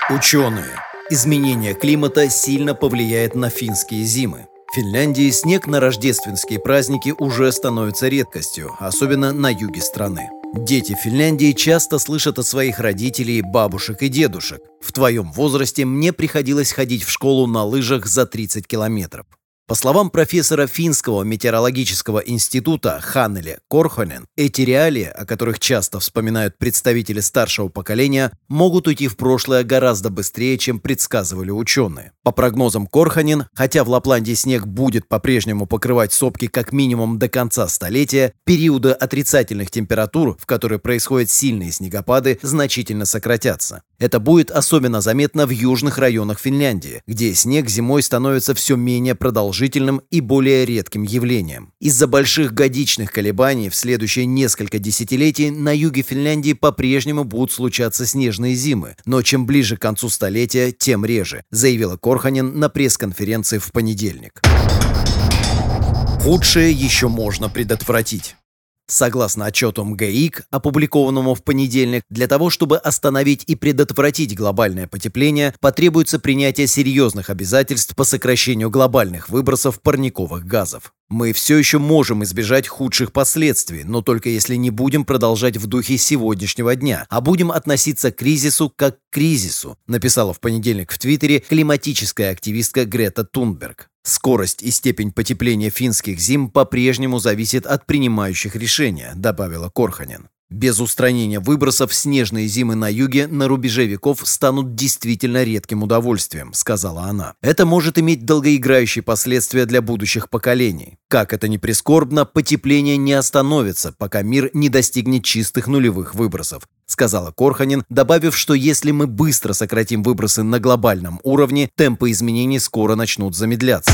Speaker 1: Ученые. Изменение климата сильно повлияет на финские зимы. В Финляндии снег на рождественские праздники уже становится редкостью, особенно на юге страны. Дети Финляндии часто слышат от своих родителей, бабушек и дедушек. В твоем возрасте мне приходилось ходить в школу на лыжах за 30 километров. По словам профессора Финского метеорологического института Ханнеле Корхонен, эти реалии, о которых часто вспоминают представители старшего поколения, могут уйти в прошлое гораздо быстрее, чем предсказывали ученые. По прогнозам Корхонен, хотя в Лапландии снег будет по-прежнему покрывать сопки как минимум до конца столетия, периоды отрицательных температур, в которые происходят сильные снегопады, значительно сократятся. Это будет особенно заметно в южных районах Финляндии, где снег зимой становится все менее продолжительным продолжительным и более редким явлением. Из-за больших годичных колебаний в следующие несколько десятилетий на юге Финляндии по-прежнему будут случаться снежные зимы, но чем ближе к концу столетия, тем реже, заявила Корханин на пресс-конференции в понедельник. Худшее еще можно предотвратить. Согласно отчету МГИК, опубликованному в понедельник, для того, чтобы остановить и предотвратить глобальное потепление, потребуется принятие серьезных обязательств по сокращению глобальных выбросов парниковых газов. Мы все еще можем избежать худших последствий, но только если не будем продолжать в духе сегодняшнего дня, а будем относиться к кризису как к кризису, написала в понедельник в Твиттере климатическая активистка Грета Тунберг. Скорость и степень потепления финских зим по-прежнему зависит от принимающих решения, добавила Корханин. Без устранения выбросов снежные зимы на юге на рубеже веков станут действительно редким удовольствием, сказала она. Это может иметь долгоиграющие последствия для будущих поколений. Как это ни прискорбно, потепление не остановится, пока мир не достигнет чистых нулевых выбросов, сказала Корханин, добавив, что если мы быстро сократим выбросы на глобальном уровне, темпы изменений скоро начнут замедляться.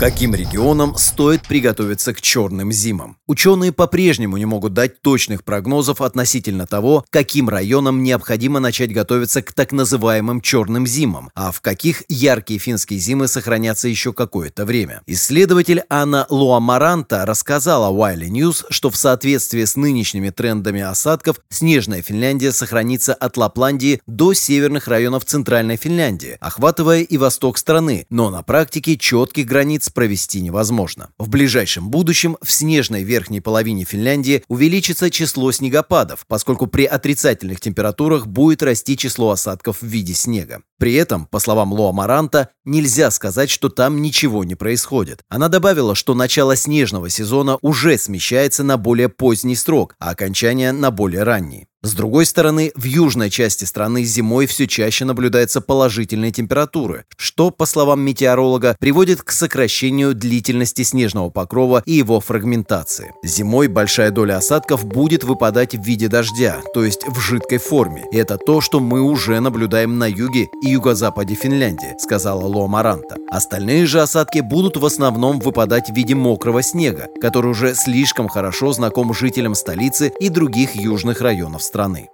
Speaker 1: Каким регионам стоит приготовиться к черным зимам? Ученые по-прежнему не могут дать точных прогнозов относительно того, каким районам необходимо начать готовиться к так называемым черным зимам, а в каких яркие финские зимы сохранятся еще какое-то время. Исследователь Анна Луамаранта рассказала Wiley News, что в соответствии с нынешними трендами осадков снежная Финляндия сохранится от Лапландии до северных районов Центральной Финляндии, охватывая и восток страны, но на практике четких границ провести невозможно. В ближайшем будущем в снежной верхней половине Финляндии увеличится число снегопадов, поскольку при отрицательных температурах будет расти число осадков в виде снега. При этом, по словам Лоа Маранта, нельзя сказать, что там ничего не происходит. Она добавила, что начало снежного сезона уже смещается на более поздний срок, а окончание на более ранний. С другой стороны, в южной части страны зимой все чаще наблюдаются положительные температуры, что, по словам метеоролога, приводит к сокращению длительности снежного покрова и его фрагментации. Зимой большая доля осадков будет выпадать в виде дождя, то есть в жидкой форме. И это то, что мы уже наблюдаем на юге и юго-западе Финляндии, сказала Ло Маранта. Остальные же осадки будут в основном выпадать в виде мокрого снега, который уже слишком хорошо знаком жителям столицы и других южных районов страны.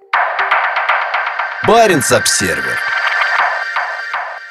Speaker 2: Баренц-Обсервер.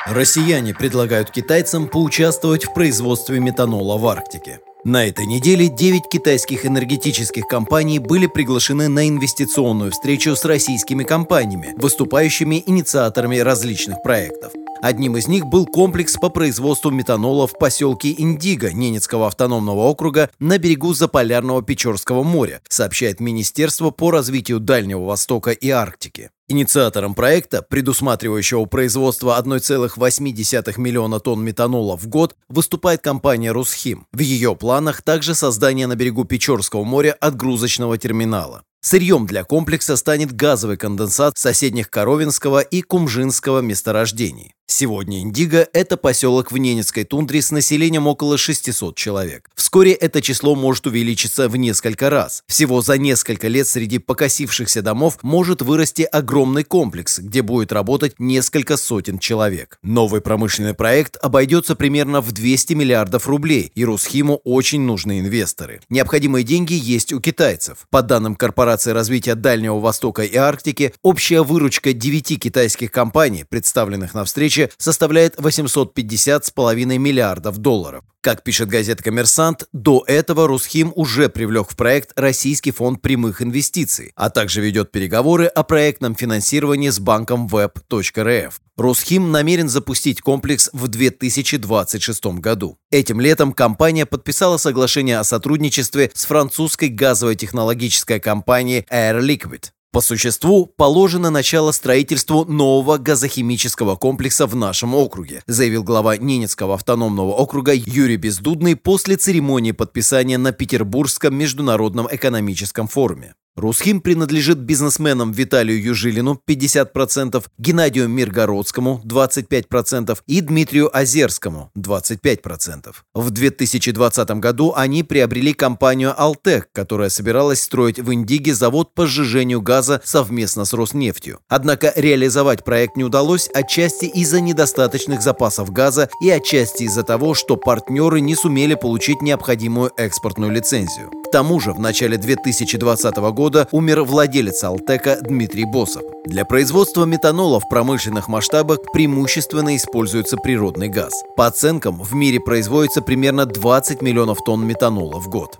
Speaker 1: Россияне предлагают китайцам поучаствовать в производстве метанола в Арктике. На этой неделе 9 китайских энергетических компаний были приглашены на инвестиционную встречу с российскими компаниями, выступающими инициаторами различных проектов. Одним из них был комплекс по производству метанола в поселке Индиго Ненецкого автономного округа на берегу Заполярного Печорского моря, сообщает Министерство по развитию Дальнего Востока и Арктики. Инициатором проекта, предусматривающего производство 1,8 миллиона тонн метанола в год, выступает компания «Русхим». В ее планах также создание на берегу Печорского моря отгрузочного терминала. Сырьем для комплекса станет газовый конденсат соседних Коровинского и Кумжинского месторождений. Сегодня Индиго – это поселок в Ненецкой тундре с населением около 600 человек. Вскоре это число может увеличиться в несколько раз. Всего за несколько лет среди покосившихся домов может вырасти огромный комплекс, где будет работать несколько сотен человек. Новый промышленный проект обойдется примерно в 200 миллиардов рублей, и Русхиму очень нужны инвесторы. Необходимые деньги есть у китайцев. По данным Корпорации развития Дальнего Востока и Арктики, общая выручка 9 китайских компаний, представленных на встрече составляет 850,5 миллиардов долларов. Как пишет газета «Коммерсант», до этого Русхим уже привлек в проект Российский фонд прямых инвестиций, а также ведет переговоры о проектном финансировании с банком web.rf. Русхим намерен запустить комплекс в 2026 году. Этим летом компания подписала соглашение о сотрудничестве с французской газовой технологической компанией Air Liquide. По существу, положено начало строительству нового газохимического комплекса в нашем округе, заявил глава Ненецкого автономного округа Юрий Бездудный после церемонии подписания на Петербургском международном экономическом форуме. Русхим принадлежит бизнесменам Виталию Южилину 50%, Геннадию Миргородскому 25% и Дмитрию Озерскому 25%. В 2020 году они приобрели компанию «Алтек», которая собиралась строить в Индиге завод по сжижению газа совместно с Роснефтью. Однако реализовать проект не удалось отчасти из-за недостаточных запасов газа и отчасти из-за того, что партнеры не сумели получить необходимую экспортную лицензию. К тому же в начале 2020 года года умер владелец Алтека Дмитрий Босов. Для производства метанола в промышленных масштабах преимущественно используется природный газ. По оценкам, в мире производится примерно 20 миллионов тонн метанола в год.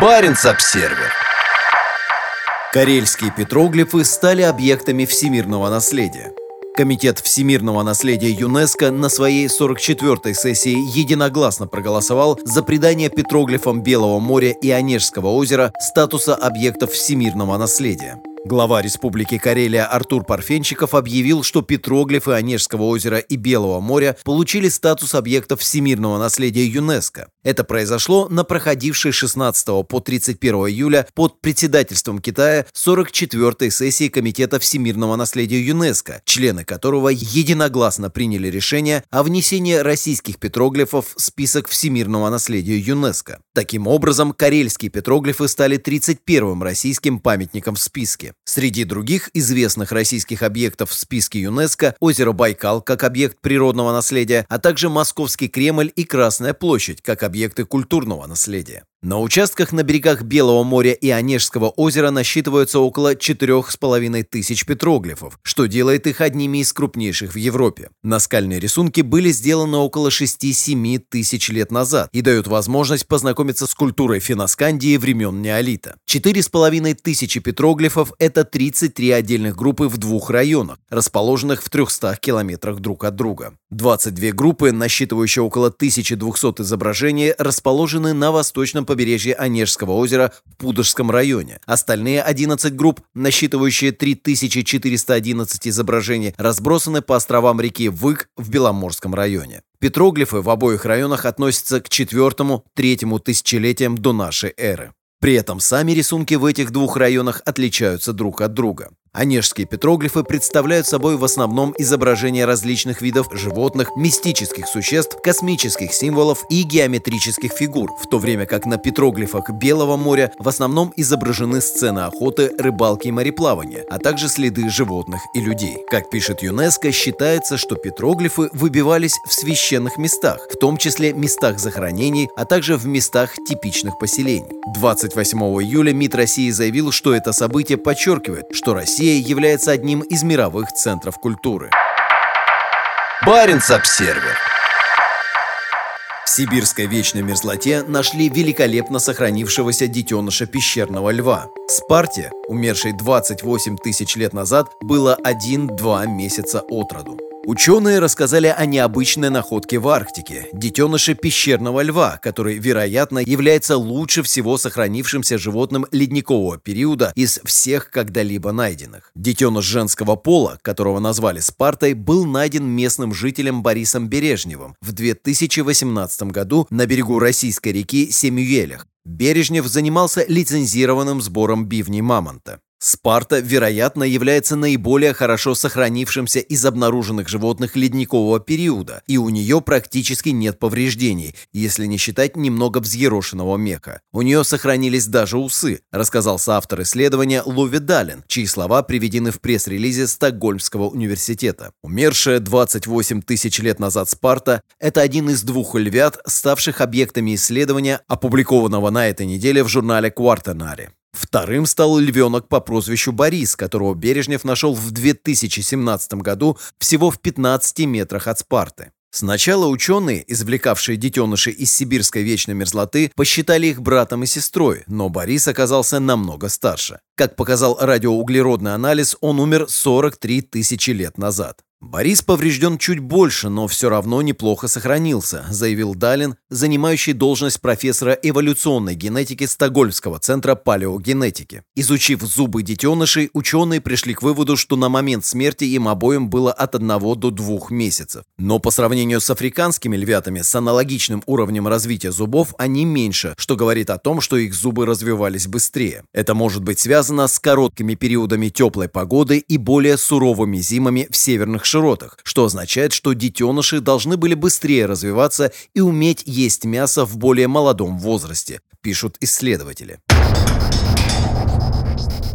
Speaker 2: Баренц-Обсервер
Speaker 1: Карельские петроглифы стали объектами всемирного наследия. Комитет всемирного наследия ЮНЕСКО на своей 44-й сессии единогласно проголосовал за придание петроглифам Белого моря и Онежского озера статуса объектов всемирного наследия. Глава Республики Карелия Артур Парфенчиков объявил, что петроглифы Онежского озера и Белого моря получили статус объектов всемирного наследия ЮНЕСКо. Это произошло на проходившей 16 по 31 июля под председательством Китая 44-й сессии Комитета всемирного наследия ЮНЕСКо, члены которого единогласно приняли решение о внесении российских петроглифов в список всемирного наследия ЮНЕСКо. Таким образом, карельские петроглифы стали 31-м российским памятником в списке. Среди других известных российских объектов в списке ЮНЕСКО озеро Байкал как объект природного наследия, а также Московский Кремль и Красная площадь как объекты культурного наследия. На участках на берегах Белого моря и Онежского озера насчитывается около 4,5 тысяч петроглифов, что делает их одними из крупнейших в Европе. Наскальные рисунки были сделаны около 6-7 тысяч лет назад и дают возможность познакомиться с культурой Финоскандии времен Неолита. 4,5 тысячи петроглифов – это 33 отдельных группы в двух районах, расположенных в 300 километрах друг от друга. 22 группы, насчитывающие около 1200 изображений, расположены на восточном побережье Онежского озера в Пудожском районе. Остальные 11 групп, насчитывающие 3411 изображений, разбросаны по островам реки Вык в Беломорском районе. Петроглифы в обоих районах относятся к четвертому-третьему тысячелетиям до нашей эры. При этом сами рисунки в этих двух районах отличаются друг от друга. Онежские петроглифы представляют собой в основном изображения различных видов животных, мистических существ, космических символов и геометрических фигур, в то время как на петроглифах Белого моря в основном изображены сцены охоты, рыбалки и мореплавания, а также следы животных и людей. Как пишет ЮНЕСКО, считается, что петроглифы выбивались в священных местах, в том числе местах захоронений, а также в местах типичных поселений. 28 июля МИД России заявил, что это событие подчеркивает, что Россия Россия является одним из мировых центров культуры.
Speaker 2: Баренц-Обсервер
Speaker 1: в сибирской вечной мерзлоте нашли великолепно сохранившегося детеныша пещерного льва. Спарте, умершей 28 тысяч лет назад, было 1-2 месяца от роду. Ученые рассказали о необычной находке в Арктике – детеныше пещерного льва, который, вероятно, является лучше всего сохранившимся животным ледникового периода из всех когда-либо найденных. Детеныш женского пола, которого назвали Спартой, был найден местным жителем Борисом Бережневым в 2018 году на берегу российской реки Семюелях. Бережнев занимался лицензированным сбором бивней мамонта. Спарта, вероятно, является наиболее хорошо сохранившимся из обнаруженных животных ледникового периода, и у нее практически нет повреждений, если не считать немного взъерошенного меха. У нее сохранились даже усы, рассказал соавтор исследования Лови Далин, чьи слова приведены в пресс-релизе Стокгольмского университета. Умершая 28 тысяч лет назад Спарта – это один из двух львят, ставших объектами исследования, опубликованного на этой неделе в журнале Квартенари. Вторым стал львенок по прозвищу Борис, которого Бережнев нашел в 2017 году всего в 15 метрах от Спарты. Сначала ученые, извлекавшие детенышей из сибирской вечной мерзлоты, посчитали их братом и сестрой, но Борис оказался намного старше. Как показал радиоуглеродный анализ, он умер 43 тысячи лет назад. «Борис поврежден чуть больше, но все равно неплохо сохранился», заявил Далин, занимающий должность профессора эволюционной генетики Стокгольмского центра палеогенетики. Изучив зубы детенышей, ученые пришли к выводу, что на момент смерти им обоим было от 1 до 2 месяцев. Но по сравнению с африканскими львятами с аналогичным уровнем развития зубов они меньше, что говорит о том, что их зубы развивались быстрее. Это может быть связано с короткими периодами теплой погоды и более суровыми зимами в северных широтах, что означает, что детеныши должны были быстрее развиваться и уметь есть мясо в более молодом возрасте, пишут исследователи.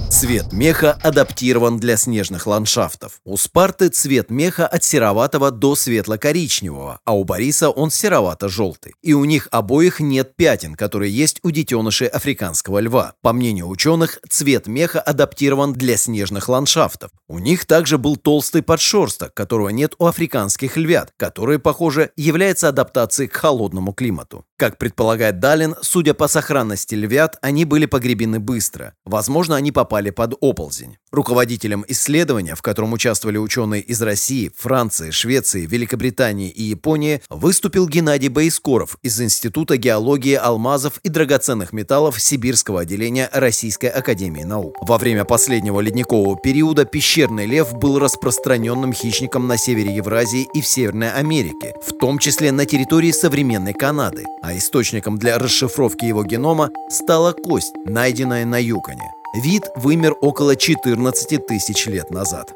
Speaker 1: Цвет меха адаптирован для снежных ландшафтов. У Спарты цвет меха от сероватого до светло-коричневого, а у Бориса он серовато-желтый. И у них обоих нет пятен, которые есть у детенышей африканского льва. По мнению ученых, цвет меха адаптирован для снежных ландшафтов. У них также был толстый подшерсток, которого нет у африканских львят, который, похоже, является адаптацией к холодному климату. Как предполагает Далин, судя по сохранности львят, они были погребены быстро. Возможно, они попали под оползень. Руководителем исследования, в котором участвовали ученые из России, Франции, Швеции, Великобритании и Японии, выступил Геннадий Боискоров из Института геологии алмазов и драгоценных металлов Сибирского отделения Российской Академии Наук. Во время последнего ледникового периода пещерный лев был распространенным хищником на севере Евразии и в Северной Америке, в том числе на территории современной Канады а источником для расшифровки его генома стала кость, найденная на Юконе. Вид вымер около 14 тысяч лет назад.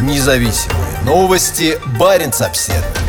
Speaker 2: Независимые новости. Барин обседный.